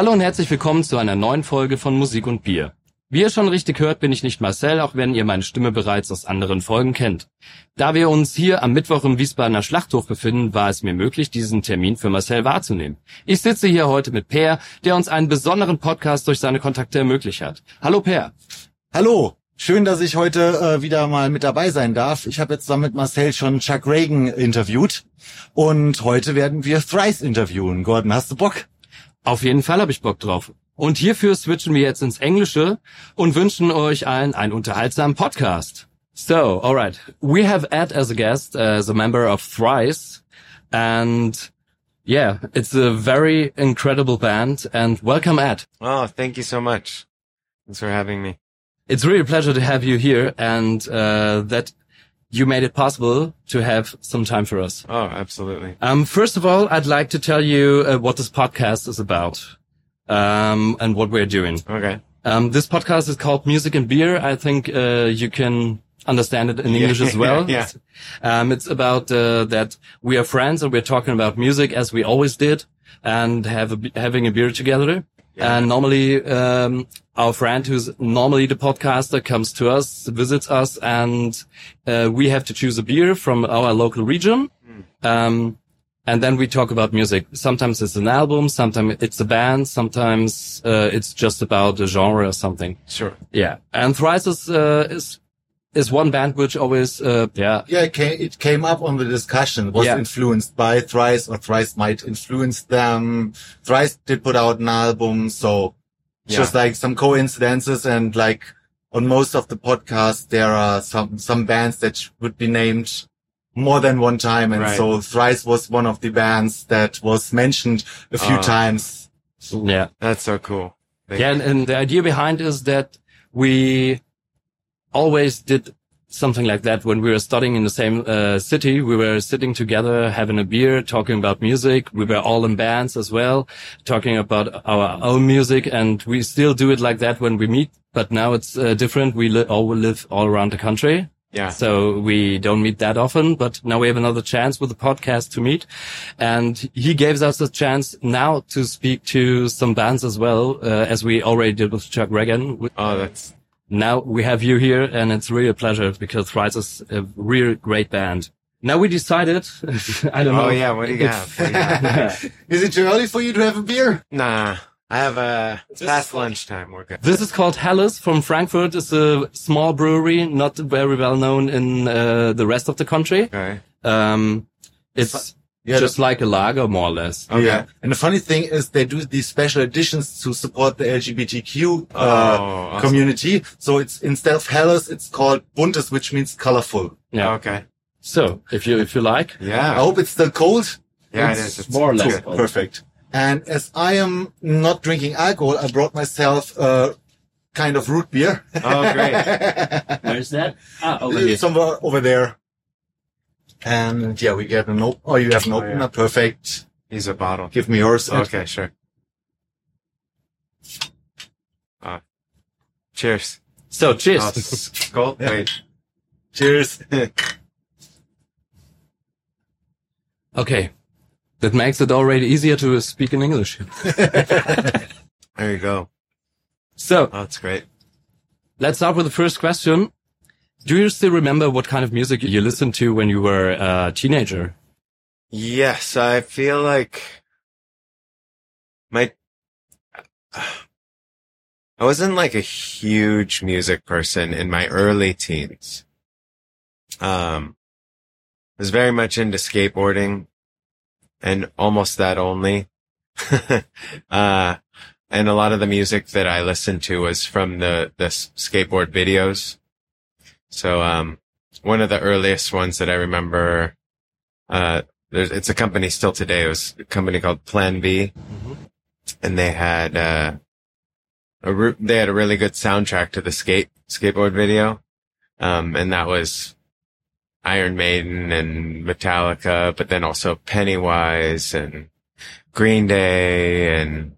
Hallo und herzlich willkommen zu einer neuen Folge von Musik und Bier. Wie ihr schon richtig hört, bin ich nicht Marcel, auch wenn ihr meine Stimme bereits aus anderen Folgen kennt. Da wir uns hier am Mittwoch im Wiesbadener Schlachthof befinden, war es mir möglich, diesen Termin für Marcel wahrzunehmen. Ich sitze hier heute mit Per, der uns einen besonderen Podcast durch seine Kontakte ermöglicht hat. Hallo Per. Hallo. Schön, dass ich heute äh, wieder mal mit dabei sein darf. Ich habe jetzt zusammen mit Marcel schon Chuck Reagan interviewt und heute werden wir Thrice interviewen. Gordon, hast du Bock? Auf jeden Fall habe ich Bock drauf. Und hierfür switchen wir jetzt ins Englische und wünschen euch allen einen unterhaltsamen Podcast. So, alright. We have Ed as a guest, as a member of Thrice. And yeah, it's a very incredible band. And welcome, Ed. Oh, thank you so much. Thanks for having me. It's really a pleasure to have you here and uh, that you made it possible to have some time for us. Oh, absolutely. Um, first of all, I'd like to tell you uh, what this podcast is about um, and what we're doing. Okay. Um, this podcast is called Music and Beer. I think uh, you can understand it in English as well. yeah. Um, it's about uh, that we are friends and we're talking about music as we always did and have a, b- having a beer together. Yeah. And normally, um, our friend who's normally the podcaster comes to us, visits us, and uh, we have to choose a beer from our local region. Um, and then we talk about music. Sometimes it's an album, sometimes it's a band, sometimes uh, it's just about a genre or something. Sure. Yeah. And Thrice is uh, is is one band which always uh, yeah Yeah, it came, it came up on the discussion. Was Yeah. influenced by Thrice or Thrice might influence them. Thrice did put out an album, so it's Yeah. just like some coincidences and like on most of the podcasts, there are some, some bands that would be named more than one time. And Right. so Thrice was one of the bands that was mentioned a few Ah. times. yeah That's so cool. Thank yeah. And, and the idea behind is that we always did something like that when we were studying in the same uh, city. We were sitting together, having a beer, talking about music. We were all in bands as well, talking about our own music, and we still do it like that when we meet. But now it's uh, different. We li- all live all around the country. Yeah. So we don't meet that often, but now we have another chance with the podcast to meet. And he gave us a chance now to speak to some bands as well, uh, as we already did with Chuck Ragan. Oh, that's Now we have you here and it's really a pleasure because Thrice is a really great band. Now we decided, I don't know. Oh yeah, what do you got? Do you got? Is it too early for you to have a beer? nah. I have a it's past lunchtime. We're. This is called Helles from Frankfurt. It's a small brewery, not very well known in uh, the rest of the country. Okay. Um, it's Yeah, just like a lager, more or less. Okay. Yeah. And the funny thing is they do these special editions to support the LGBTQ uh, Oh, awesome. community. So it's instead of Helles, it's called Buntes, which means colorful. Yeah. Okay. So if you if you like, Yeah. I hope it's still cold. Yeah, it It's. It's more or less good. cold. Perfect. And as I am not drinking alcohol, I brought myself a kind of root beer. Oh, great. where's that? Ah, over here. Somewhere over there. And yeah, we get an open. Oh, you have an Oh, opener. yeah. Perfect. He's a bottle. Give me yours. Okay, sure. Uh, cheers. So cheers. Oh, it's cold. Yeah. Wait. Cheers. Okay, that makes it already easier to speak in English. There you go. So Oh, that's great. let's start with the first question. Do you still remember what kind of music you listened to when you were a teenager? Yes, I feel like my I wasn't like a huge music person in my early teens. Um I was very much into skateboarding and almost that only. uh and a lot of the music that I listened to was from the the skateboard videos. So um one of the earliest ones that I remember uh there's, it's a company still today. It was a company called Plan B, and they had uh, a re- they had a really good soundtrack to the skate skateboard video, um, and that was Iron Maiden and Metallica, but then also Pennywise and Green Day and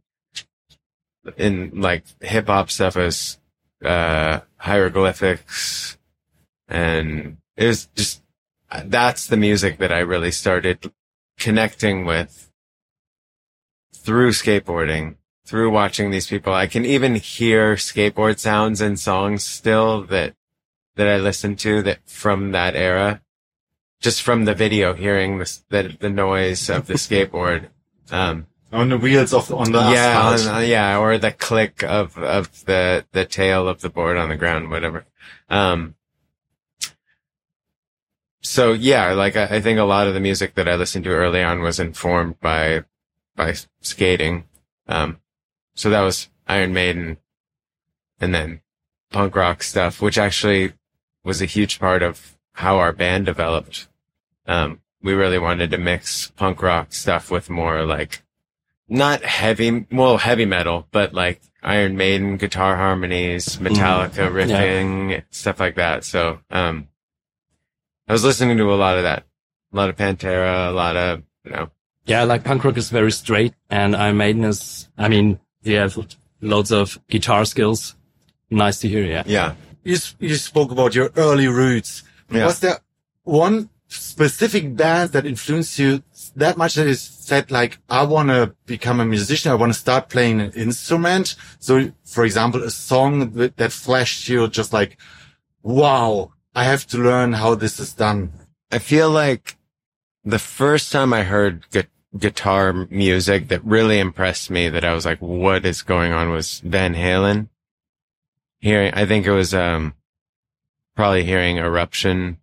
in like hip hop stuff as uh, hieroglyphics, and it was just that's the music that I really started connecting with through skateboarding. through watching these people, I can even hear skateboard sounds and songs still that, that I listen to that from that era. Just from the video, hearing the, the, the noise of the skateboard. Um, on the wheels of on the yeah, on- yeah, or the click of, of the, the tail of the board on the ground, whatever. Um, so yeah, like I, I think a lot of the music that I listened to early on was informed by, by skating. Um, so that was Iron Maiden and then punk rock stuff, which actually was a huge part of how our band developed. Um, we really wanted to mix punk rock stuff with more like not heavy, well, heavy metal, but like Iron Maiden guitar harmonies, Metallica riffing, stuff like that. So, um, I was listening to a lot of that, a lot of Pantera, a lot of, you know, Yeah, like punk rock is very straight and Iron Maiden is, I mean, you have loads of guitar skills. Nice to hear, yeah. yeah. you, you spoke about your early roots. Yeah. Was there one specific band that influenced you that much that you said like, I want to become a musician. I want to start playing an instrument. So for example, a song that, that flashed you just like, wow, I have to learn how this is done. I feel like the first time I heard gu- guitar music that really impressed me that I was like, what is going on was Van Halen. Hearing, I think it was, um, probably hearing Eruption,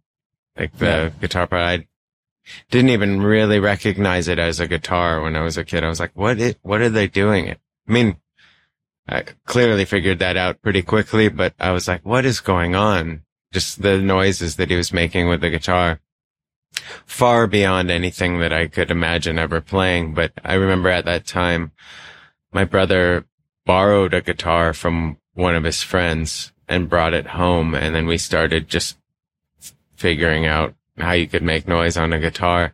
like the Yeah. guitar part. I didn't even really recognize it as a guitar when I was a kid. I was like, what what are they doing? It? I mean, I clearly figured that out pretty quickly, but I was like, what is going on? Just the noises that he was making with the guitar far beyond anything that I could imagine ever playing. But I remember at that time, my brother borrowed a guitar from one of his friends and brought it home. And then we started just figuring out how you could make noise on a guitar.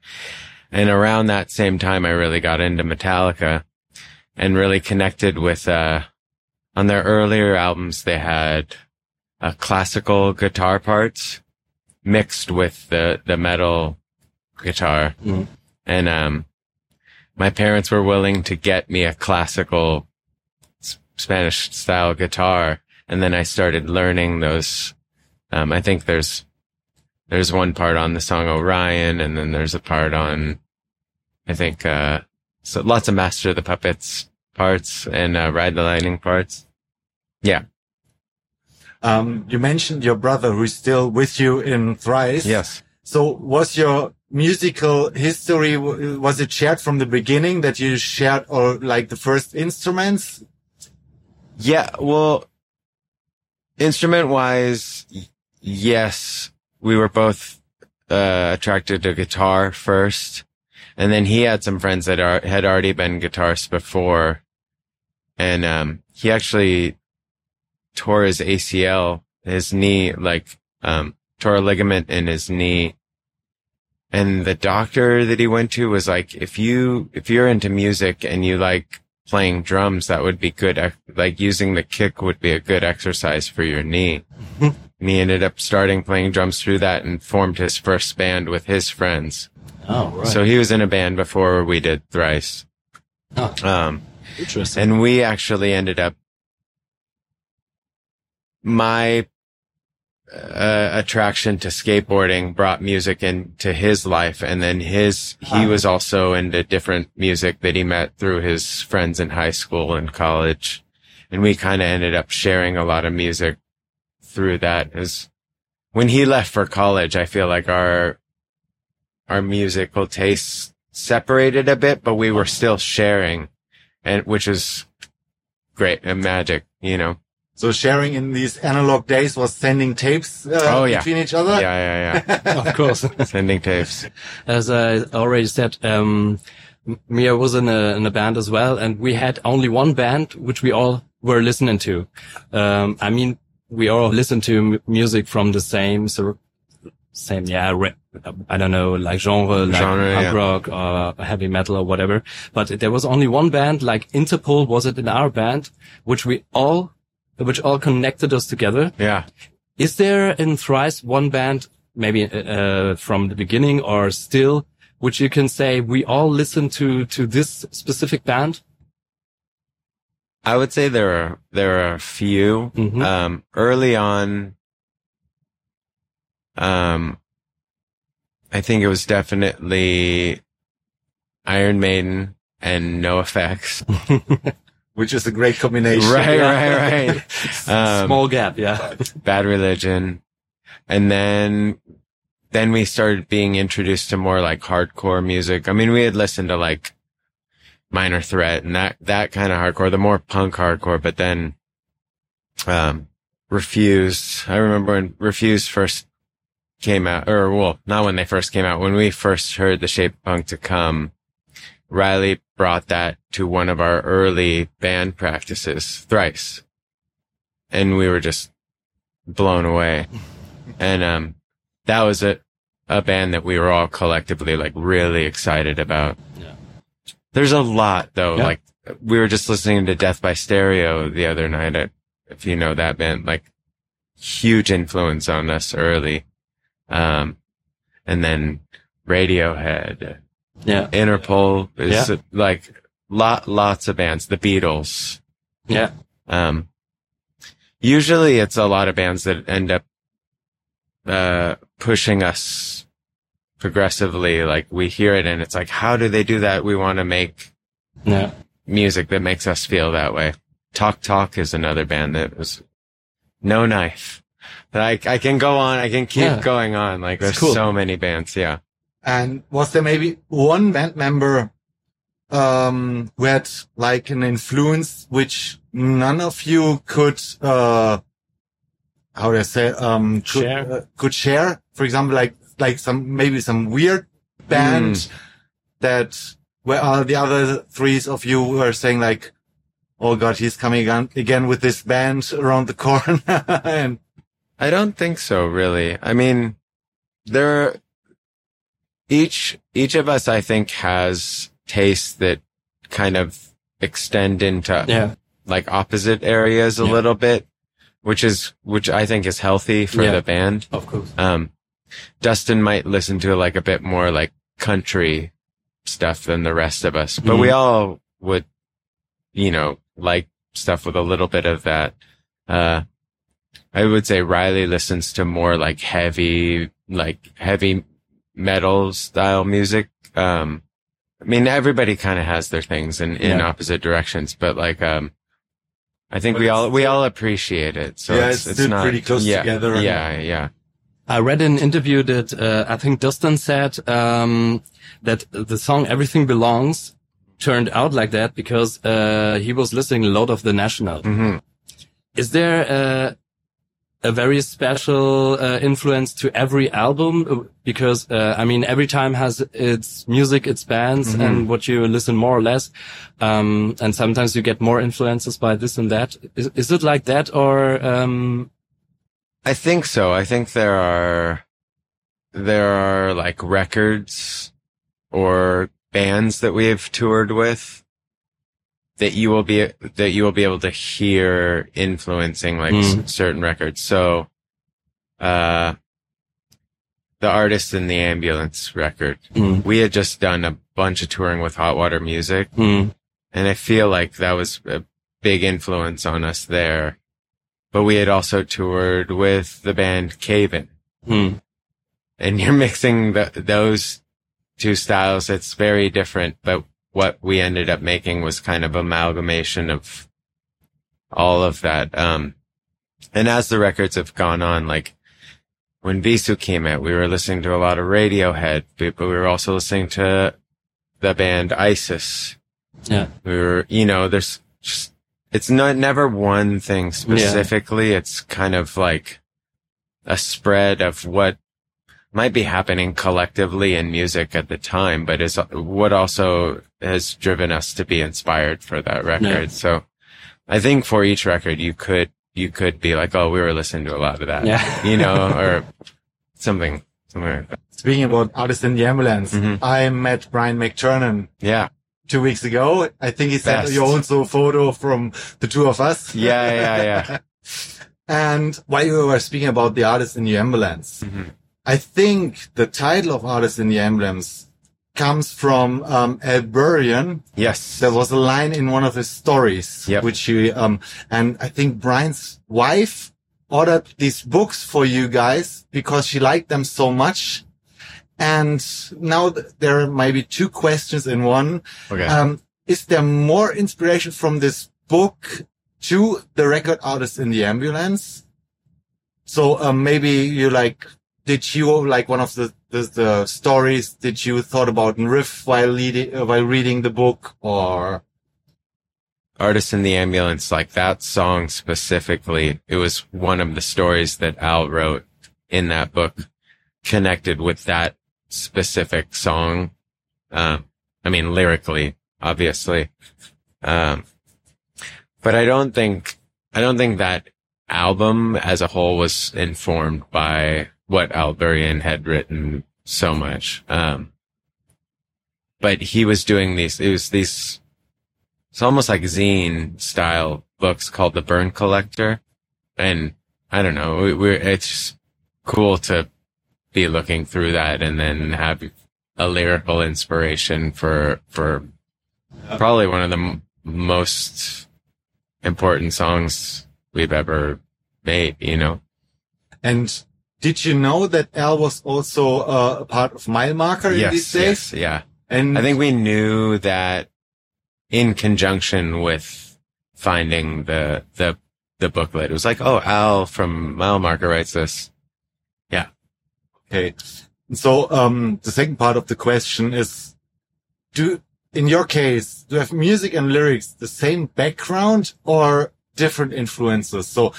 And around that same time, I really got into Metallica and really connected with, uh, on their earlier albums, they had uh, classical guitar parts mixed with the, the metal guitar. Mhm. And, um, my parents were willing to get me a classical S- Spanish style guitar. And then I started learning those. Um, I think there's, there's one part on the song Orion and then there's a part on, I think, uh, so lots of Master of the Puppets parts and, uh, Ride the Lightning parts. Yeah. Um, you mentioned your brother who's still with you in Thrice. Yes. So was your musical history, was it shared from the beginning that you shared or like the first instruments? Yeah, well, instrument wise, yes, we were both uh, attracted to guitar first, and then he had some friends that are, had already been guitarists before, and um, he actually tore his ACL, his knee, like um, tore a ligament in his knee. And the doctor that he went to was like, if you, if you're into music and you like playing drums, that would be good. Like using the kick would be a good exercise for your knee. and he ended up starting playing drums through that and formed his first band with his friends. Oh, right. So he was in a band before we did Thrice. Oh. Um, Interesting. and we actually ended up, my uh, attraction to skateboarding brought music into his life. And then his, he Ah. was also into different music that he met through his friends in high school and college. And we kind of ended up sharing a lot of music through that. As when he left for college, I feel like our, our musical tastes separated a bit, but we were still sharing and which is great and magic, you know? So sharing in these analog days was sending tapes uh, Oh, yeah. between each other. Yeah, yeah, yeah. of course. Sending tapes. As I already said, um, Mia was in a, in a band as well, and we had only one band which we all were listening to. Um, I mean, we all listened to m- music from the same sort of, same, yeah, re- I don't know, like genre, like Genre, punk yeah. rock or heavy metal or whatever. But there was only one band, like Interpol was it in our band, which we all, which all connected us together. Yeah. Is there in Thrice one band, maybe uh, from the beginning or still, which you can say we all listen to to this specific band? I would say there are, there are a few, Mhm. um, early on. Um, I think it was definitely Iron Maiden and NOFX. Which is a great combination. right, right, right. Um, Small gap, yeah. Bad Religion. And then, then we started being introduced to more like hardcore music. I mean, we had listened to like Minor Threat and that, that kind of hardcore, the more punk hardcore, but then, um, Refused. I remember when Refused first came out, or well, not when they first came out, when we first heard The Shape Punk to Come, Riley brought that to one of our early band practices, Thrice. And we were just blown away. And, um, that was a, a band that we were all collectively like really excited about. Yeah. There's a lot though. Yeah. Like we were just listening to Death by Stereo the other night. At, if you know that band, like huge influence on us early. Um, and then Radiohead, Yeah. Interpol is Yeah. like lot, lots of bands, the Beatles. Yeah. Um, usually it's a lot of bands that end up, uh, pushing us progressively. Like we hear it and it's like, how do they do that? We want to make Yeah. music that makes us feel that way. Talk Talk is another band that was no knife. But I, I can go on. I can keep Yeah. going on. Like there's cool. so many bands. Yeah. And was there maybe one band member um who had like an influence which none of you could uh how do I say um could Share? uh, could share? For example, like like some maybe some weird band Hmm. that where all the other threes of you were saying like, "Oh God, he's coming again, again with this band around the corner." and I don't think so, really. I mean, there, each, each of us, I think, has tastes that kind of extend into Yeah. like opposite areas a Yeah. little bit, which is, which I think is healthy for Yeah. the band. Of course. Um, Dustin might listen to like a bit more like country stuff than the rest of us, but we all would, you know, like stuff with a little bit of that. Uh, I would say Riley listens to more like heavy, like heavy metal style music. Um, I mean, everybody kind of has their things in, in Yeah. opposite directions, but like, um, I think But we all, we all appreciate it. So Yeah, it's, it's it's still not pretty close yeah, together. Yeah. Yeah. I read an interview that uh, I think Dustin said um, that the song "Everything Belongs" turned out like that because uh, he was listening a lot of the National. hmm Is there a, a very special uh, influence to every album? Because uh, I mean, every time has its music, its bands, Mhm. and what you listen more or less. Um, and sometimes you get more influences by this and that. Is, is it like that, or um, I think so. I think there are, there are like records or bands that we have toured with that you will be, that you will be able to hear influencing like s- Mm. certain records. So, uh, the artist in the ambulance record, mm, we had just done a bunch of touring with hot water music. mm, And I feel like that was a big influence on us there. But we had also toured with the band Cave In. mm, And you're mixing the, those two styles. It's very different. But what we ended up making was kind of amalgamation of all of that. Um, and as the records have gone on, like when Vheissu came out, we were listening to a lot of Radiohead, but we were also listening to the band Isis yeah, we were, you know, there's just, it's not never one thing specifically. It's kind of like a spread of what might be happening collectively in music at the time, but is what also has driven us to be inspired for that record. Yeah. So I think for each record, you could, you could be like, oh, we were listening to a lot of that, yeah. you know, or something, something like that. speaking about artists in the ambulance, Mhm. I met Brian McTernan Yeah. two weeks ago. I think he sent Best. you also a photo from the two of us. Yeah. Yeah. Yeah. And while you were speaking about the artists in the ambulance, Mhm. I think the title of artists in the ambulance comes from um, Burian. Yes. There was a line in one of his stories, Yep. which he, um, and I think Brian's wife ordered these books for you guys because she liked them so much. And now th- there are maybe two questions in one. Okay. Um, is there more inspiration from this book to the record artist in the ambulance? So, um, maybe you like, did you like one of the, the, the stories? that you thought about a riff while leading, uh, while reading the book or? Artist in the Ambulance, like that song specifically, it was one of the stories that Al wrote in that book connected with that specific song. Um, I mean, lyrically, obviously. Um, but I don't think, I don't think that album as a whole was informed by what Al Burian had written so much. Um, but he was doing these, it was these, it's almost like zine style books called The Burn Collector. And I don't know, we, we're, it's cool to be looking through that and then have a lyrical inspiration for, for probably one of the m- most important songs we've ever made, you know? And did you know that Al was also uh, a part of Mile Marker in these days? yes, yeah. And I think we knew that in conjunction with finding the, the, the booklet. It was like, oh, Al from Mile Marker writes this. Yeah. Okay. So, um, the second part of the question is, do, in your case, do you have music and lyrics the same background or different influences? So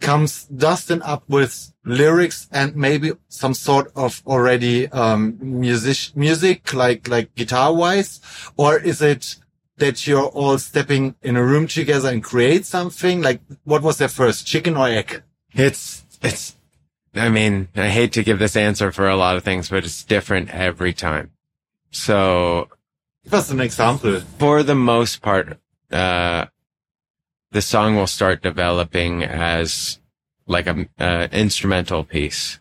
comes Dustin up with lyrics and maybe some sort of already, um, music, music, like, like guitar wise? Or is it that you're all stepping in a room together and create something? Like, what was there first, chicken or egg? It's, it's, I mean, I hate to give this answer for a lot of things, but it's different every time. So Give us an example. for the most part, uh, the song will start developing as like a, uh, instrumental piece.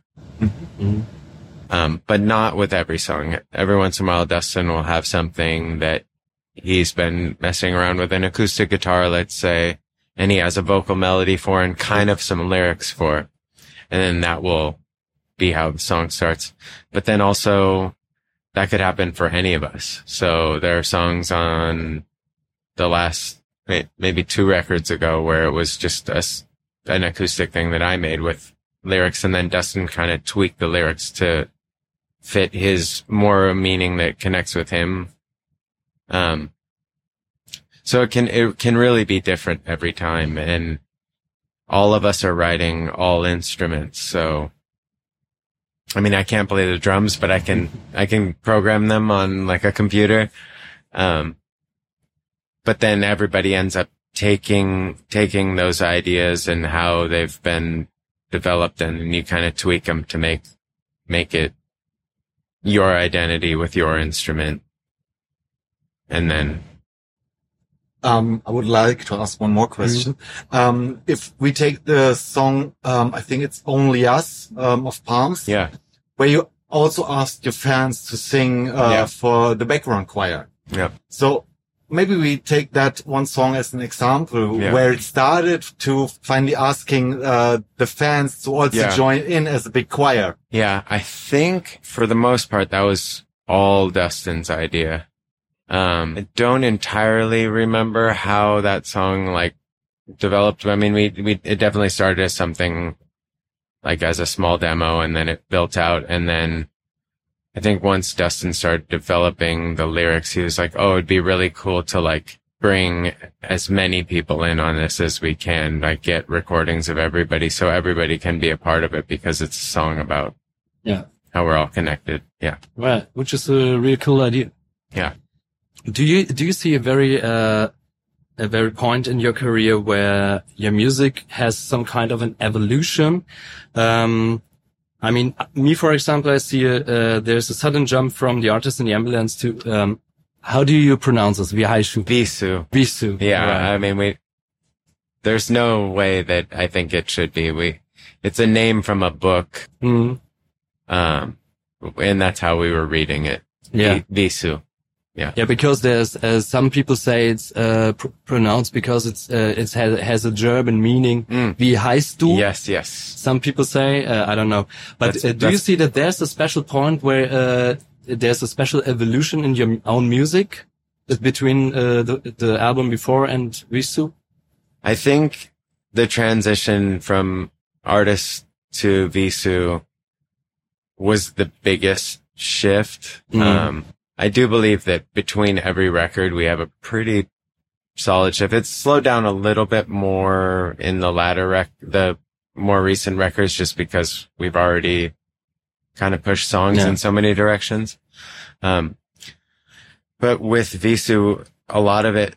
Um, but not with every song. Every once in a while, Dustin will have something that he's been messing around with an acoustic guitar, let's say, and he has a vocal melody for and kind of some lyrics for. And then that will be how the song starts. But then also that could happen for any of us. So there are songs on the last maybe two records ago where it was just a s an acoustic thing that I made with lyrics and then Dustin kind of tweaked the lyrics to fit his more meaning that connects with him. Um, so it can, it can really be different every time. And all of us are writing all instruments. So, I mean, I can't play the drums, but I can, I can program them on like a computer. Um, but then everybody ends up taking, taking those ideas and how they've been developed and you kind of tweak them to make, make it your identity with your instrument. And then, Um, I would like to ask one more question. Um, if we take the song, um, I think it's Only Us, um, of Palms, yeah, where you also asked your fans to sing, uh, Yeah. for the background choir. yeah, So maybe we take that one song as an example Yeah. where it started to finally asking, uh, the fans to also Yeah. join in as a big choir. yeah. I think for the most part, that was all Dustin's idea. Um, I don't entirely remember how that song like developed. I mean, we, we, it definitely started as something like as a small demo and then it built out. And then I think once Dustin started developing the lyrics, he was like, Oh, it'd be really cool to like bring as many people in on this as we can, like get recordings of everybody so everybody can be a part of it because it's a song about Yeah. how we're all connected. Yeah. Right. Which is a really cool idea. Yeah. Do you, do you see a very, uh, a very point in your career where your music has some kind of an evolution? Um, I mean, me, for example, I see a, uh, there's a sudden jump from the artist in the ambulance to, um, how do you pronounce this? Vihaishu. Vheissu. Vheissu. Yeah. I mean, we, there's no way that I think it should be. We, it's a name from a book. Mm. Um, and that's how we were reading it. Yeah. Vheissu. Yeah, Yeah, because there's uh, some people say it's uh, pr- pronounced because it's uh, it has, has a German meaning. Mm. Wie heißt du? Yes, yes. Some people say uh, I don't know, but That's- uh, do you see that there's a special point where uh, there's a special evolution in your own music between uh, the the album before and Vheissu? I think the transition from artist to Vheissu was the biggest shift. Mhm. Um, I do believe that between every record, we have a pretty solid shift. It's slowed down a little bit more in the latter rec, the more recent records, just because we've already kind of pushed songs Yeah. in so many directions. Um, but with Vheissu, a lot of it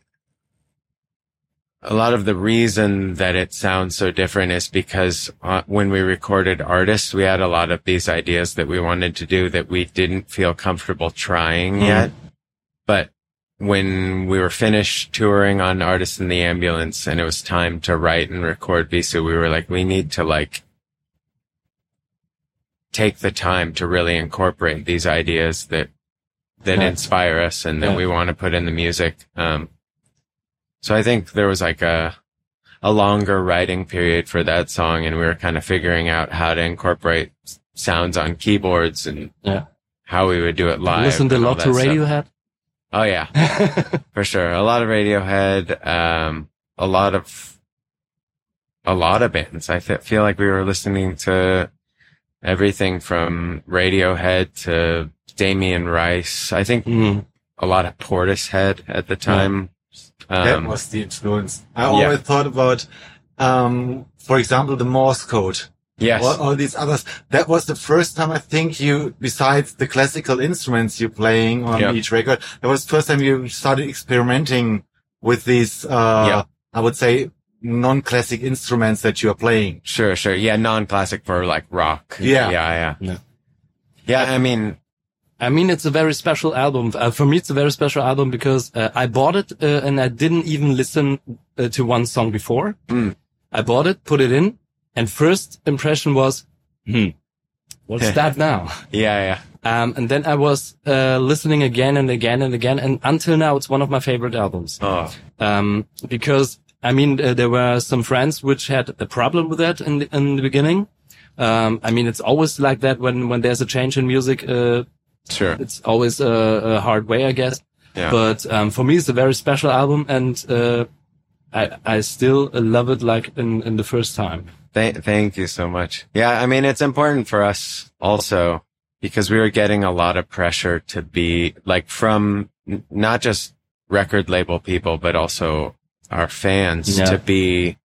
a lot of the reason that it sounds so different is because uh, when we recorded artists, we had a lot of these ideas that we wanted to do that we didn't feel comfortable trying Hmm. yet. But when we were finished touring on Artists in the Ambulance and it was time to write and record Vheissu, we were like, we need to like take the time to really incorporate these ideas that that inspire us and that we want to put in the music. Um, so I think there was like a, a longer writing period for that song and we were kind of figuring out how to incorporate sounds on keyboards and Yeah. how we would do it live. Listened a lot to that stuff. Radiohead. Oh yeah, for sure. A lot of Radiohead, um, a lot of, a lot of bands. I fe- feel like we were listening to everything from Radiohead to Damien Rice. I think Mm. a lot of Portishead at the time. That Um, was the influence. I always thought about, um, for example, the Morse code. yes. All, all these others. That was the first time I think you, besides the classical instruments you're playing on Yeah. each record, that was the first time you started experimenting with these, uh, Yeah. I would say non-classic instruments that you are playing. Sure, sure. Yeah, non-classic for like rock. Yeah. Yeah, yeah. Yeah. Yeah, I mean, I mean, it's a very special album. Uh, for me, it's a very special album because uh, I bought it uh, and I didn't even listen uh, to one song before. Mm. I bought it, put it in, and first impression was, hmm, what's that now? yeah, yeah. Um, and then I was uh, listening again and again and again, and until now, it's one of my favorite albums. Oh, Um, because I mean, uh, there were some friends which had a problem with that in the, in the beginning. Um, I mean, it's always like that when when there's a change in music. Uh, sure. it's always a, a hard way, I guess. Yeah. But um, for me, it's a very special album, and uh, I I still love it like in in the first time. Thank, thank you so much. Yeah, I mean, it's important for us also because we were getting a lot of pressure to be like from n- not just record label people, but also our fans Yeah. to be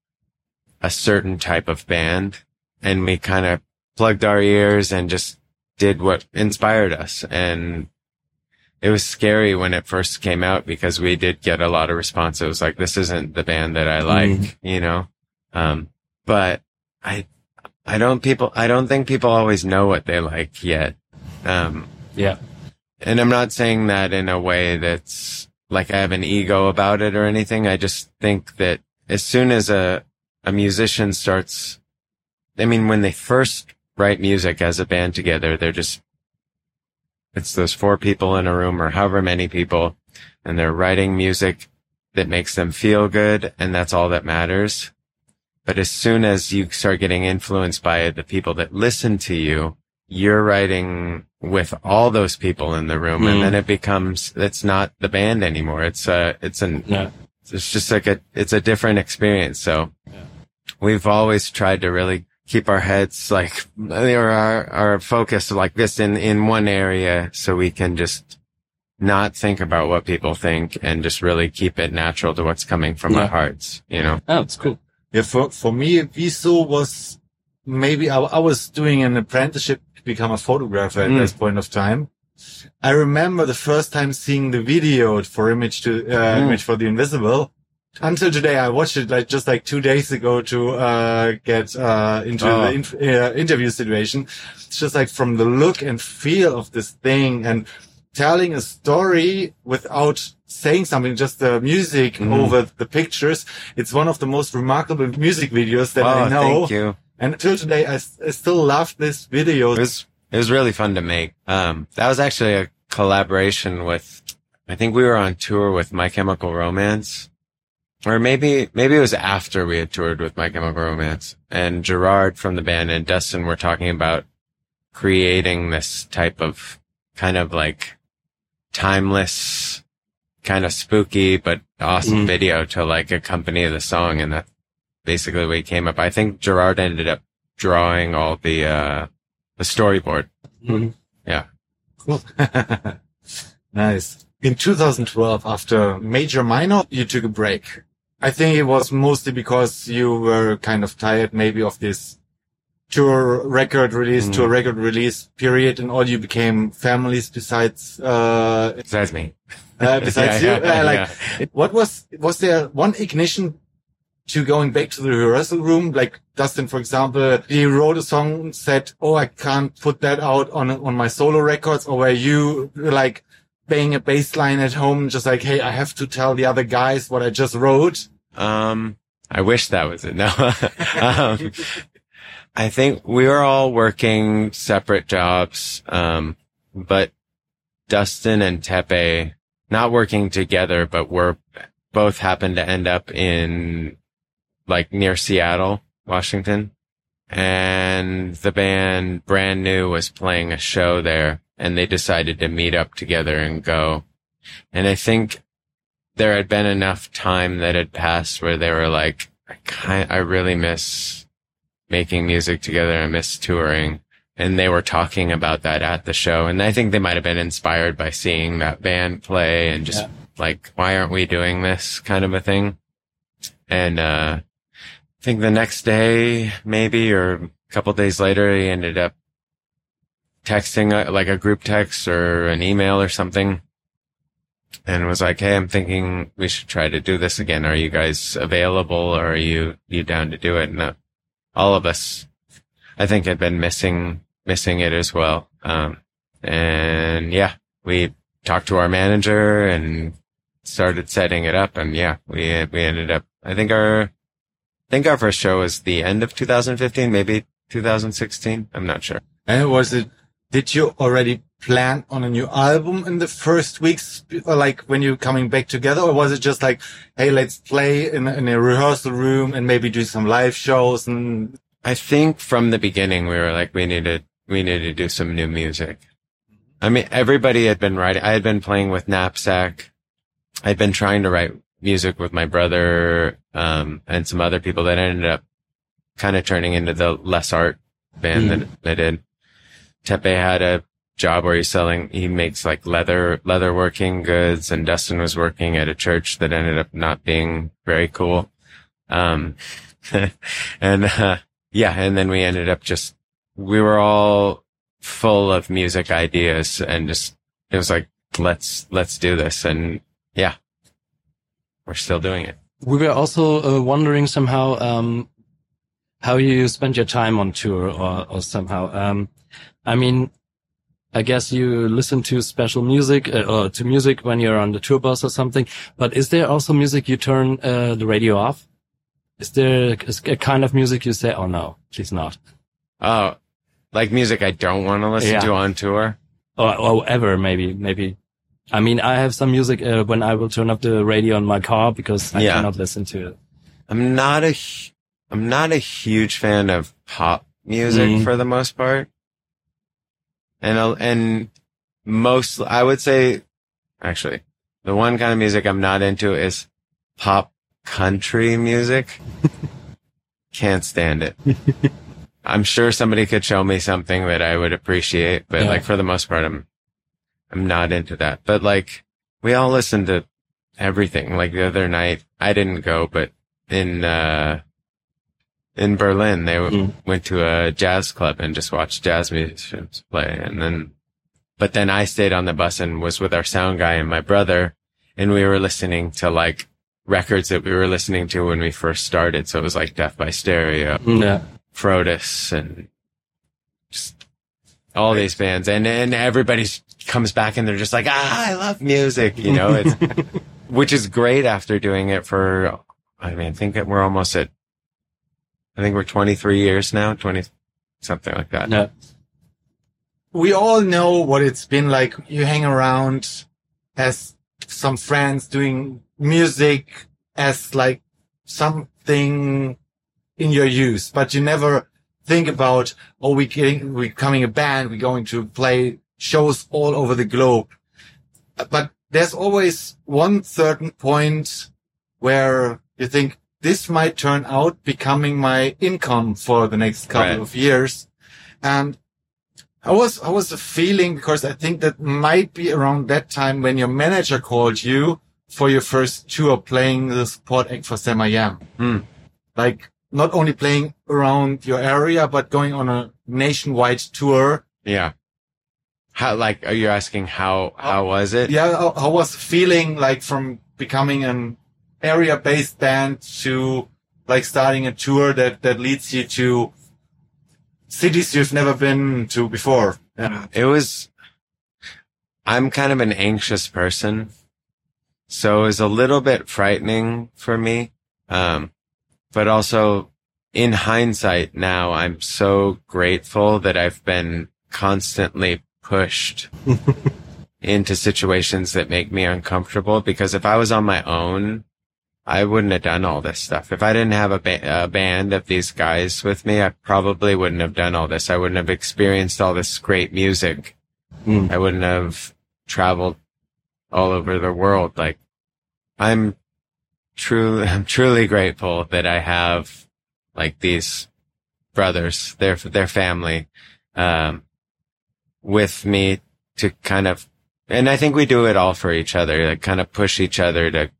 a certain type of band. And we kind of plugged our ears and just did what inspired us. And it was scary when it first came out because we did get a lot of response. It was like, this isn't the band that I like, you know? Um, but I, I don't people, I don't think people always know what they like yet. Um, Yeah, and I'm not saying that in a way that's like I have an ego about it or anything. I just think that as soon as a, a musician starts, I mean, when they first write music as a band together, they're just, it's those four people in a room or however many people and they're writing music that makes them feel good. And that's all that matters. But as soon as you start getting influenced by the people that listen to you, you're writing with all those people in the room Mm. and then it becomes, it's not the band anymore. It's a, it's an, yeah, it's just like a, it's a different experience. So we've always tried to really keep our heads like, or our, our focus like this in, in one area so we can just not think about what people think and just really keep it natural to what's coming from Yeah. our hearts, you know? oh, it's cool. Yeah, for, for me, Vheissu was maybe I, I was doing an apprenticeship to become a photographer at Mm. this point of time. I remember the first time seeing the video for Image to, uh, Mm. Image for the Invisible. Until today, I watched it like just like two days ago to, uh, get, uh, into Oh. the inf- uh, interview situation. It's just like from the look and feel of this thing and telling a story without saying something, just the music Mm. over the pictures. It's one of the most remarkable music videos that oh, I know. thank you. And until today, I, s- I still love this video. It was, it was really fun to make. Um, that was actually a collaboration with, I think we were on tour with My Chemical Romance. Or maybe, maybe it was after we had toured with My Chemical Romance and Gerard from the band and Dustin were talking about creating this type of kind of like timeless, kind of spooky, but awesome Mm. video to like accompany the song. And that basically we came up. I think Gerard ended up drawing all the, uh, the storyboard. Mhm. Cool. nice. In 2012, after Major Minor, you took a break. I think it was mostly because you were kind of tired maybe of this tour record release, Mm. tour record release period and all you became families besides, uh, Besides me. uh besides Yeah, you. yeah, Uh, like, what was, was there one ignition to going back to the rehearsal room? Like Dustin, for example, he wrote a song, said, Oh, I can't put that out on, on my solo records or where you like bang a bass line at home, just like, Hey, I have to tell the other guys what I just wrote. Um, I wish that was it. No. um, I think we were all working separate jobs. Um, but Dustin and Teppei not working together, but were both happened to end up in like near Seattle, Washington. And the band brand new was playing a show there and they decided to meet up together and go. And I think there had been enough time that had passed where they were like, I kind, I really miss making music together. I miss touring. And they were talking about that at the show. And I think they might have been inspired by seeing that band play and just Yeah. like, why aren't we doing this kind of a thing? And, uh, I think the next day, maybe, or a couple days later, he ended up texting uh, like a group text or an email or something and was like, Hey, I'm thinking we should try to do this again. Are you guys available or are you, you down to do it? And uh, all of us, I think had been missing, missing it as well. Um, and yeah, we talked to our manager and started setting it up. And yeah, we, we ended up, I think our, I think our first show was the end of 2015, maybe 2016. I'm not sure. And was it, did you already plan on a new album in the first weeks, or like when you're coming back together? Or was it just like, Hey, let's play in, in a rehearsal room and maybe do some live shows and I think from the beginning we were like, we needed, we needed to do some new music. I mean, everybody had been writing. I had been playing with Knapsack. I'd been trying to write music with my brother, um, and some other people that ended up kind of turning into the less art band that I did. Teppei had a job where he's selling, he makes like leather, leather working goods and Dustin was working at a church that ended up not being very cool. Um, and, uh, yeah. And then we ended up just, we were all full of music ideas and just, it was like, let's, let's do this. And yeah, we're still doing it. We were also uh, wondering somehow um, how you spend your time on tour, or, or somehow. Um, I mean, I guess you listen to special music uh, or to music when you're on the tour bus or something. But is there also music you turn uh, the radio off? Is there a, a kind of music you say, "Oh no, please not," Oh, like music I don't want to listen Yeah. to on tour. or, or ever maybe maybe? I mean, I have some music uh, when I will turn off the radio in my car because I Yeah. cannot listen to it. I'm not a, I'm not a huge fan of pop music Mhm. for the most part. And, I'll- and most, I would say, actually, the one kind of music I'm not into is pop country music. Can't stand it. I'm sure somebody could show me something that I would appreciate, but Yeah. like for the most part, I'm, I'm not into that. But like, we all listen to everything. Like the other night, I didn't go, but in, uh, in Berlin, they Mm. went to a jazz club and just watched jazz musicians play. And then, but then I stayed on the bus and was with our sound guy and my brother and we were listening to like records that we were listening to when we first started. So it was like Death by Stereo, Yeah. Frodis and just all these bands and, and everybody comes back and they're just like, ah, I love music, you know, it's, which is great after doing it for, I mean, I think that we're almost at, I think we're 23 years now, 20, something like that. Yeah. we all know what it's been like. You hang around as some friends doing music as like something in your use, but you never think about, oh, we getting, we're becoming a band. We're going to play shows all over the globe. But there's always one certain point where you think this might turn out becoming my income for the next couple Right. of years. And I was, I was feeling because I think that might be around that time when your manager called you for your first tour playing the support act for Samiam. Hmm. Like not only playing around your area, but going on a nationwide tour. Yeah. How, like, are you asking how, how was it? Yeah. How, how was feeling like from becoming an area based band to like starting a tour that, that leads you to cities you've never been to before? Yeah. It was, I'm kind of an anxious person. So it was a little bit frightening for me. Um, but also in hindsight now, I'm so grateful that I've been constantly pushed into situations that make me uncomfortable because if I was on my own, I wouldn't have done all this stuff. If I didn't have a, ba- a band of these guys with me, I probably wouldn't have done all this. I wouldn't have experienced all this great music. Mm. I wouldn't have traveled all over the world. Like I'm truly, I'm truly grateful that I have like these brothers, their, their family, um, with me to kind of, and I think we do it all for each other, like kind of push each other to.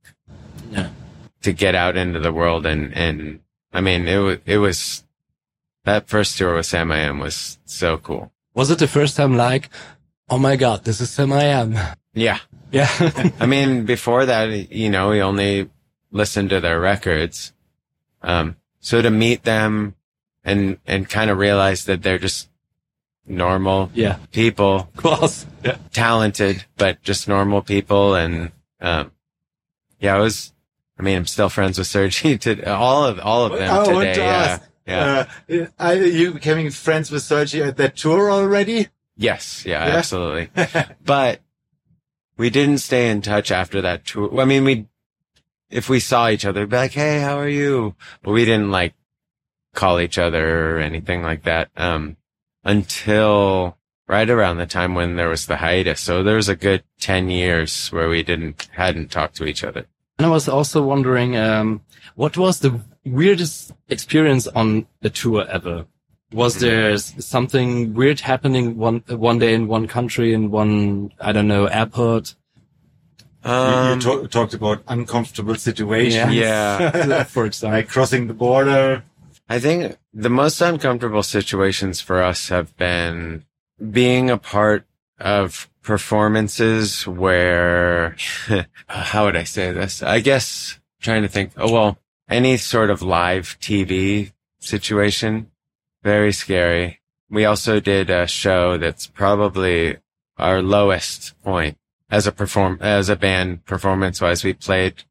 To get out into the world. And, and I mean, it was, it was, that first tour with Samiam was so cool. Was it the first time like, oh my god, this is Samiam? Yeah. Yeah. I mean, before that, you know, we only listened to their records. Um, so to meet them and, and kind of realize that they're just normal yeah. people, course. Yeah. talented, but just normal people. And, um, yeah, it was, I mean, I'm still friends with Sergie to all of, all of them I want today. to Yeah. Yeah. Uh, are you becoming friends with Sergie at that tour already? Yes, yeah, Yeah. absolutely. but we didn't stay in touch after that tour. I mean, we, if we saw each other, we'd be like, Hey, how are you? But we didn't like call each other or anything like that. Um, until right around the time when there was the hiatus. So there was a good 10 years where we didn't, hadn't talked to each other. And I was also wondering, um, what was the weirdest experience on a tour ever? Was there something weird happening one one day in one country in one I don't know airport? You- Um, you talk, talked about uncomfortable situations. Yeah. for example. like crossing the border. I think the most uncomfortable situations for us have been being a part of performances where, how would I say this? I guess trying to think, oh, well, any sort of live TV situation, very scary. We also did a show that's probably our lowest point as a perform, as a band performance wise. We played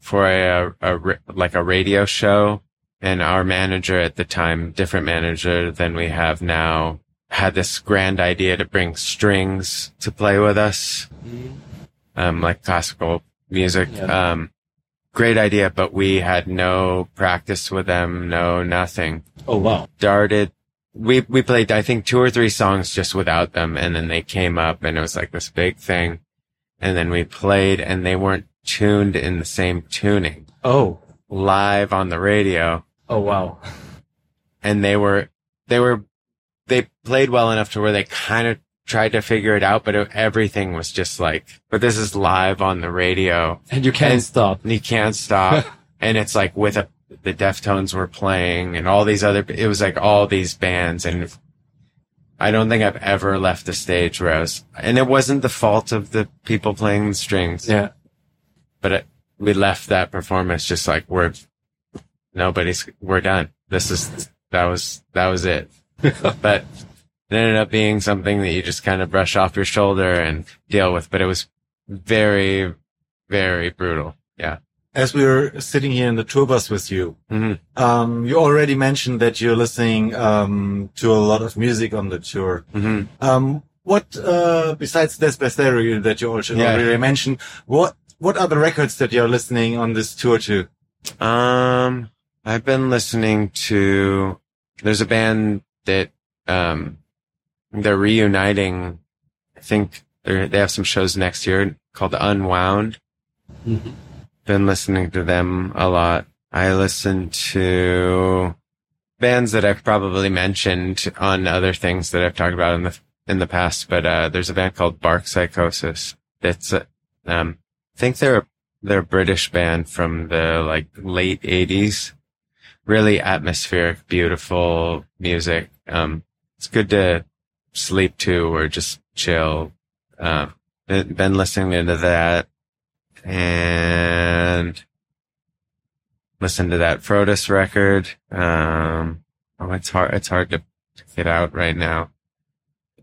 for a, a, ra- like a radio show and our manager at the time, different manager than we have now, had this grand idea to bring strings to play with us, um, like classical music. Yeah. Um, great idea, but we had no practice with them, no nothing. Oh wow. Started, we, we played, I think two or three songs just without them. And then they came up and it was like this big thing. And then we played and they weren't tuned in the same tuning Oh. live on the radio Oh wow. and they were, they were, they played well enough to where they kind of tried to figure it out, but it, everything was just like, but this is live on the radio And you can't And- stop. and you can't stop. and it's like with a, the Deftones were playing and all these other, it was like all these bands and I don't think I've ever left the stage where I was, and it wasn't the fault of the people playing the strings, Yeah. but it, we left that performance just like we're, nobody's, we're done. This is, that was, that was it. but it ended up being something that you just kind of brush off your shoulder and deal with, but it was very, very brutal. Yeah. as we were sitting here in the tour bus with you, Mhm. um, you already mentioned that you're listening um, to a lot of music on the tour. hmm Um, what uh, besides Despetherio that you also Yeah. already mentioned, what what are the records that you're listening on this tour to? Um, I've been listening to, there's a band that, um, they're reuniting. I think they they have some shows next year called Unwound. Mhm. Been listening to them a lot. I listen to bands that I've probably mentioned on other things that I've talked about in the, in the past, but, uh, there's a band called Bark Psychosis. That's uh, um, I think they're they're a British band from the like late eighties. Really atmospheric, beautiful music. Um, it's good to sleep to or just chill. Um, been been listening to that and listen to that Frodus record. Um, oh, it's hard, it's hard to get out right now.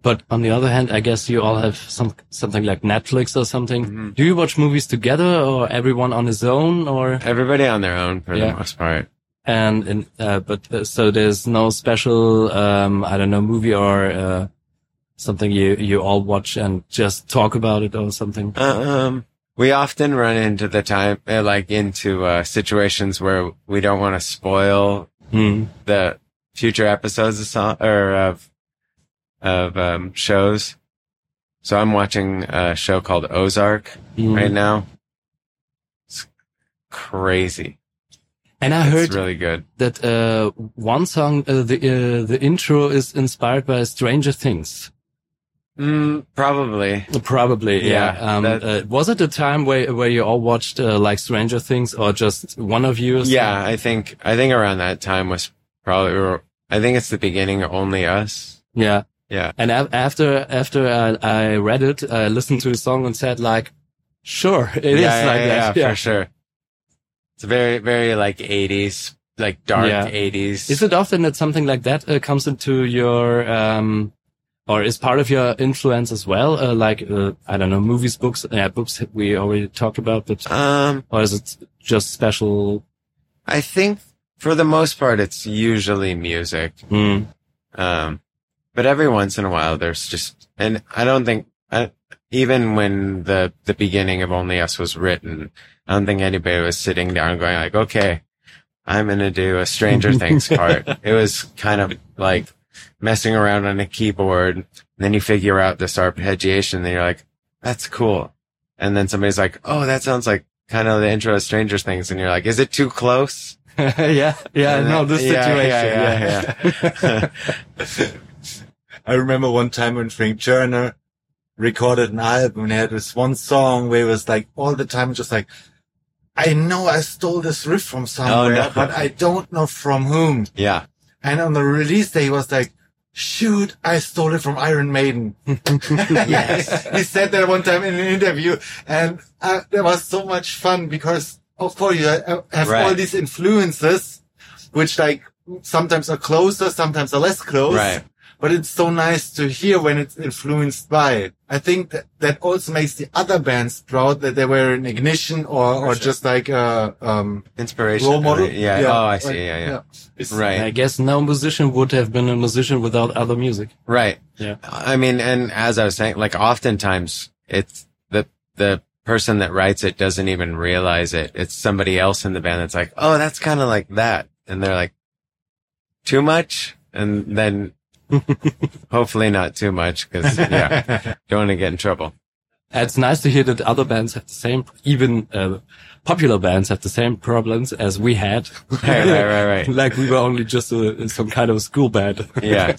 But on the other hand, I guess you all have some something like Netflix or something. Mhm. Do you watch movies together or everyone on his own or? Everybody on their own for Yeah. the most part. And, and uh, but uh, so there's no special, um, I don't know, movie or uh, something you you all watch and just talk about it or something. Um, we often run into the time, uh, like into uh, situations where we don't want to spoil Hmm. the future episodes of song or of of um, shows. So I'm watching a show called Ozark Hmm. right now. It's crazy. And I heard It's really good. that uh, one song, uh, the uh, the intro is inspired by Stranger Things. Mm, probably. Probably, yeah. Yeah, Um, that- uh, was it a time where where you all watched uh, like Stranger Things, or just one of you? Yeah, I think I think around that time was probably. I think it's the beginning of Only Us. Yeah. Yeah. And af- after after I, I read it, I listened to the song and said like, "Sure, it is yeah, like yeah, that." yeah, for sure. It's very, very like 80s, like dark Yeah. 80s. Is it often that something like that uh, comes into your um, or is part of your influence as well? Uh, like uh, I don't know, movies, books, yeah, books we already talked about, but Um, or is it just special? I think for the most part, it's usually music. Mm. Um, but every once in a while, there's just, and I don't think, I, even when the, the beginning of Only Us was written, I don't think anybody was sitting down going like, okay, I'm going to do a Stranger Things part. It was kind of like messing around on a keyboard. And then you figure out this arpeggiation and you're like, that's cool. And then somebody's like, oh, that sounds like kind of the intro of Stranger Things. And you're like, is it too close? yeah, yeah, And no, then- this yeah, situation. yeah, yeah, I remember one time when Frank Turner recorded an album and had this one song where it was like all the time just like, I know I stole this riff from somewhere, no. but I don't know from whom. yeah. And on the release day, he was like, shoot, I stole it from Iron Maiden. Yes. he said that one time in an interview and uh, that was so much fun because of course you have Right. all these influences, which like sometimes are closer, sometimes are less close. Right. But it's so nice to hear when it's influenced by it. I think that, that also makes the other bands proud that they were in ignition or, or just like, uh, um, Inspiration. role model. Yeah. Oh, I see. like, yeah, yeah. It's- Right. I guess no musician would have been a musician without other music. Right. Yeah. I mean, and as I was saying, like oftentimes it's the, the person that writes it doesn't even realize it. It's somebody else in the band that's like, oh, that's kind of like that. And they're like, too much? And then hopefully not too much because yeah, don't want to get in trouble. It's nice to hear that other bands have the same, even uh, popular bands have the same problems as we had. Right, right, right, right. like we were only just a, some kind of school band. Yeah.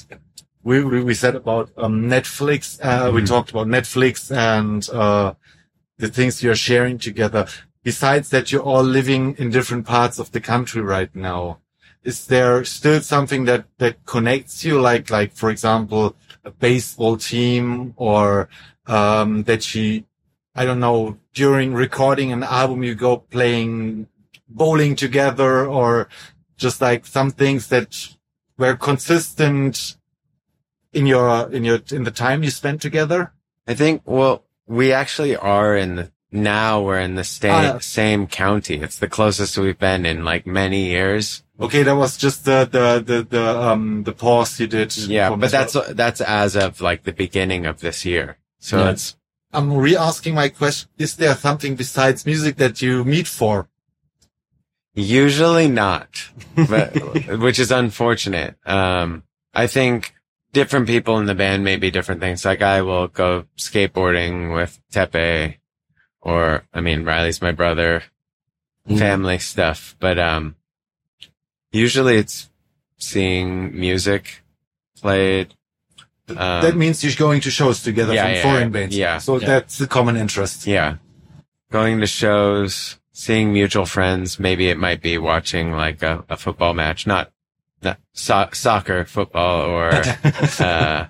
we, we, we said about um, Netflix. Uh, We Mhm. talked about Netflix and uh, the things you're sharing together. Besides that, you're all living in different parts of the country right now. Is there still something that that connects you, like like for example, a baseball team, or um, that you, I don't know, during recording an album, you go playing bowling together, or just like some things that were consistent in your in your in the time you spent together? I think, well, we actually are in the now we're in the sta- Ah, yeah. same county. It's the closest we've been in like many years. Okay, that was just the the the the um the pause you did. Yeah, but Mr. that's that's as of like the beginning of this year. So Yeah. it's I'm re-asking my question. Is there something besides music that you meet for? Usually not, but which is unfortunate. Um, I think different people in the band may be different things. Like I will go skateboarding with Teppei or, I mean, Riley's my brother, Mm. family stuff, but, um, usually it's seeing music played. Um, that means you're going to shows together yeah, from yeah, foreign yeah. bands. Yeah, So yeah. that's the common interest. Yeah. Going to shows, seeing mutual friends. Maybe it might be watching like a, a football match, not, not so- soccer, football, or, uh,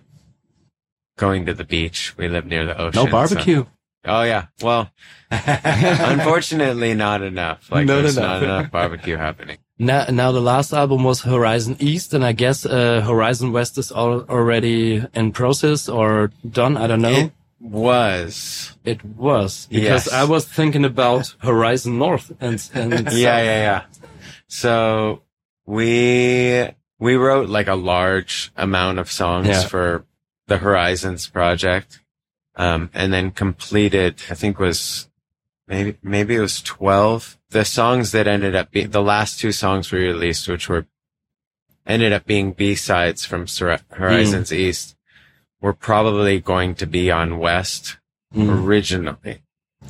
going to the beach. We live near the ocean. No so- barbecue. Oh yeah. Well, unfortunately not enough. Like Not there's enough. not enough barbecue happening. Now, now the last album was Horizon East, and I guess uh, Horizon West is al already in process or done. I don't know. It was. It was because Yes. I was thinking about Horizon North and and yeah, yeah, yeah. So we we wrote like a large amount of songs Yeah. for the Horizons project, um, and then completed. I think was maybe maybe it was twelve. The songs that ended up being the last two songs we released, which were ended up being B sides from Sur- Horizons East, were probably going to be on West Mm. originally.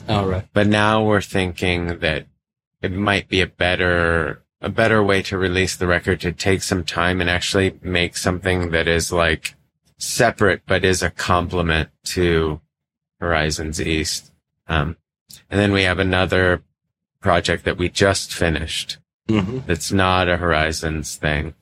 All right. But now we're thinking that it might be a better, a better way to release the record to take some time and actually make something that is like separate, but is a complement to Horizons East. Um, and then we have another project that we just finished hmm that's not a Horizons thing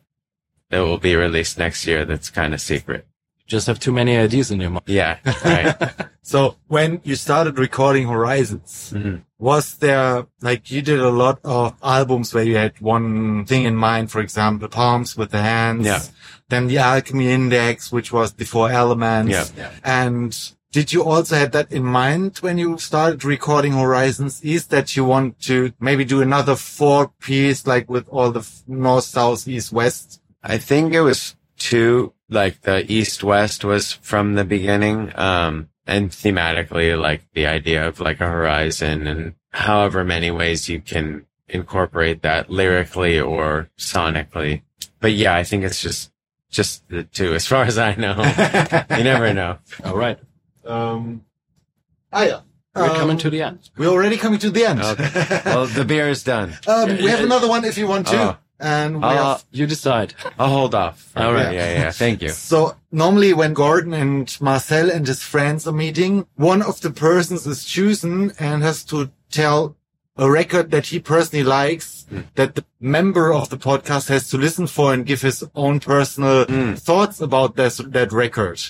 that will be released next year. That's kind of secret. Just have too many ideas in your mind. Yeah. Right. So when you started recording Horizons, Mhm. was there like you did a lot of albums where you had one thing in mind, for example, Palms with the Hands, Yeah. Then the Alchemy Index, which was the Four Elements, Yeah. and did you also have that in mind when you started recording Horizons East that you want to maybe do another four piece like with all the north, south, east, west? I think it was two, like the east west was from the beginning. Um, and thematically, like the idea of like a horizon and however many ways you can incorporate that lyrically or sonically. But yeah, I think it's just, just the two as far as I know. you never know. All right. Um, yeah. We're Um, coming to the end. We're already coming to the end. Okay. Well, the beer is done. um, we have another one if you want to. Oh. And we Uh, have, You decide. I'll hold off. All right. Yeah, yeah. Thank you. so normally when Gordon and Marcel and his friends are meeting, one of the persons is chosen and has to tell a record that he personally likes Hmm. that the member of the podcast has to listen for and give his own personal Mm. thoughts about this, that record.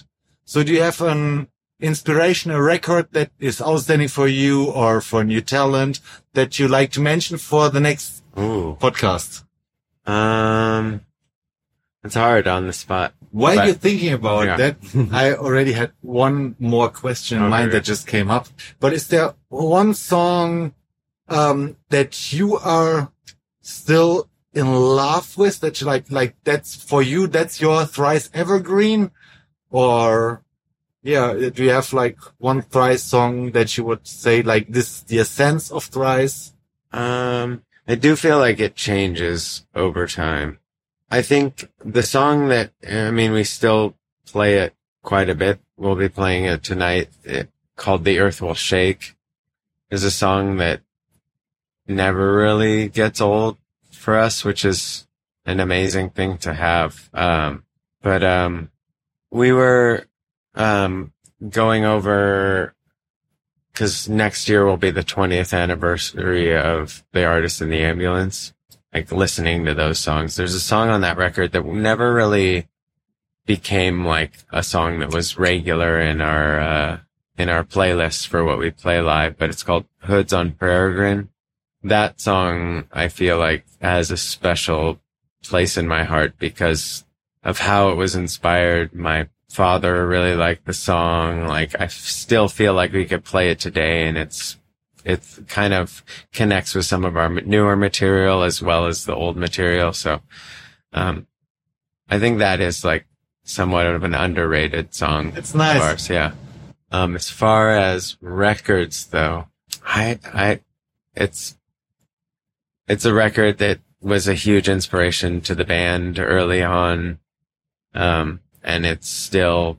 So do you have an inspirational record that is outstanding for you or for new talent that you like to mention for the next Ooh. podcast? Um, it's hard on the spot. While But- you're thinking about Yeah. that, I already had one more question in Okay. mind that just came up. But is there one song um, that you are still in love with that you like? Like that's for you. That's your thrice evergreen, or yeah, do you have like one thrice song that you would say like this is the essence of thrice? Um, I do feel like it changes over time. I think the song that, I mean, we still play it quite a bit. We'll be playing it tonight. It, called The Earth Will Shake is a song that never really gets old for us, which is an amazing thing to have. Um, but, um, we were, um, going over because next year will be the 20th anniversary of the artist in the ambulance. Like listening to those songs. There's a song on that record that never really became like a song that was regular in our uh in our playlist for what we play live but it's called hoods on peregrine that song i feel like has a special place in my heart because of how it was inspired my father really liked the song. Like I still feel like we could play it today and it's it kind of connects with some of our newer material as well as the old material. So, um, I think that is like somewhat of an underrated song. It's nice. Ours, yeah. Um, as far as records though, I, I, it's, it's a record that was a huge inspiration to the band early on. Um, and it's still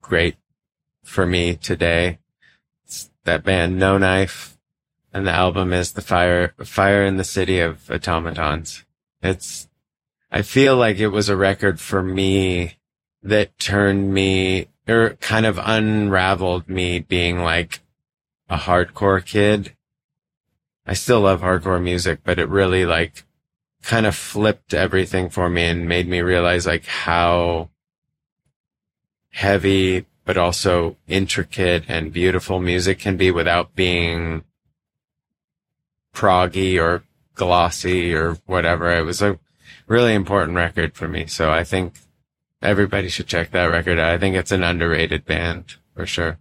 great for me today. It's that band No Knife and the album is the fire, fire in the city of automatons. It's, I feel like it was a record for me that turned me or kind of unraveled me being like a hardcore kid. I still love hardcore music, but it really like kind of flipped everything for me and made me realize like how heavy, but also intricate and beautiful music can be without being proggy or glossy or whatever. It was a really important record for me. So I think everybody should check that record out. I think it's an underrated band for sure.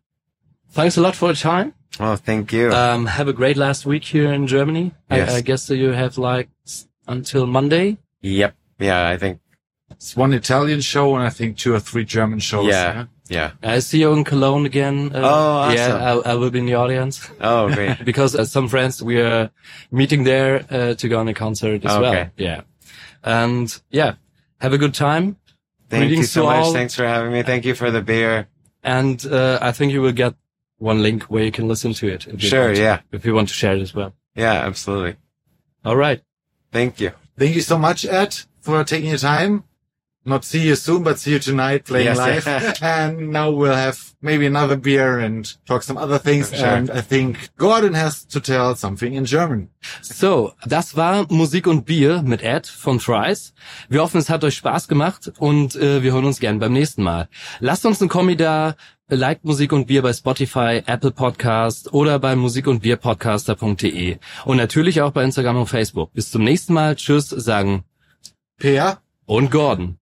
Thanks a lot for your time. Oh, thank you. Um, have a great last week here in Germany. Yes. I, I guess that you have like until Monday. yep. Yeah, I think, It's one Italian show and I think two or three German shows. yeah, yeah. I see you in Cologne again. Uh, Oh, awesome. Yeah, I, I will be in the audience Oh, great. because uh, some friends we are meeting there uh, to go on a concert as Okay. well. Yeah, and yeah, have a good time. Thank you so much. all. Thanks for having me. Thank you for the beer. And uh, I think you will get one link where you can listen to it. If you Sure. want, Yeah. If you want to share it as well. Yeah, absolutely. All right. Thank you. Thank you so much, Ed, for taking your time. Not see you soon, but see you tonight playing Yes. live. and now we'll have maybe another beer and talk some other things. Sure. And I think Gordon has to tell something in German. So, das war Musik und Bier mit Ed von Fries. Wir hoffen, es hat euch Spaß gemacht und äh, wir hören uns gern beim nächsten Mal. Lasst uns ein Kommi da, liked Musik und Bier bei Spotify, Apple Podcast oder bei musik und Bier podcaster.de und natürlich auch bei Instagram und Facebook. Bis zum nächsten Mal. Tschüss, sagen Peer? und Gordon.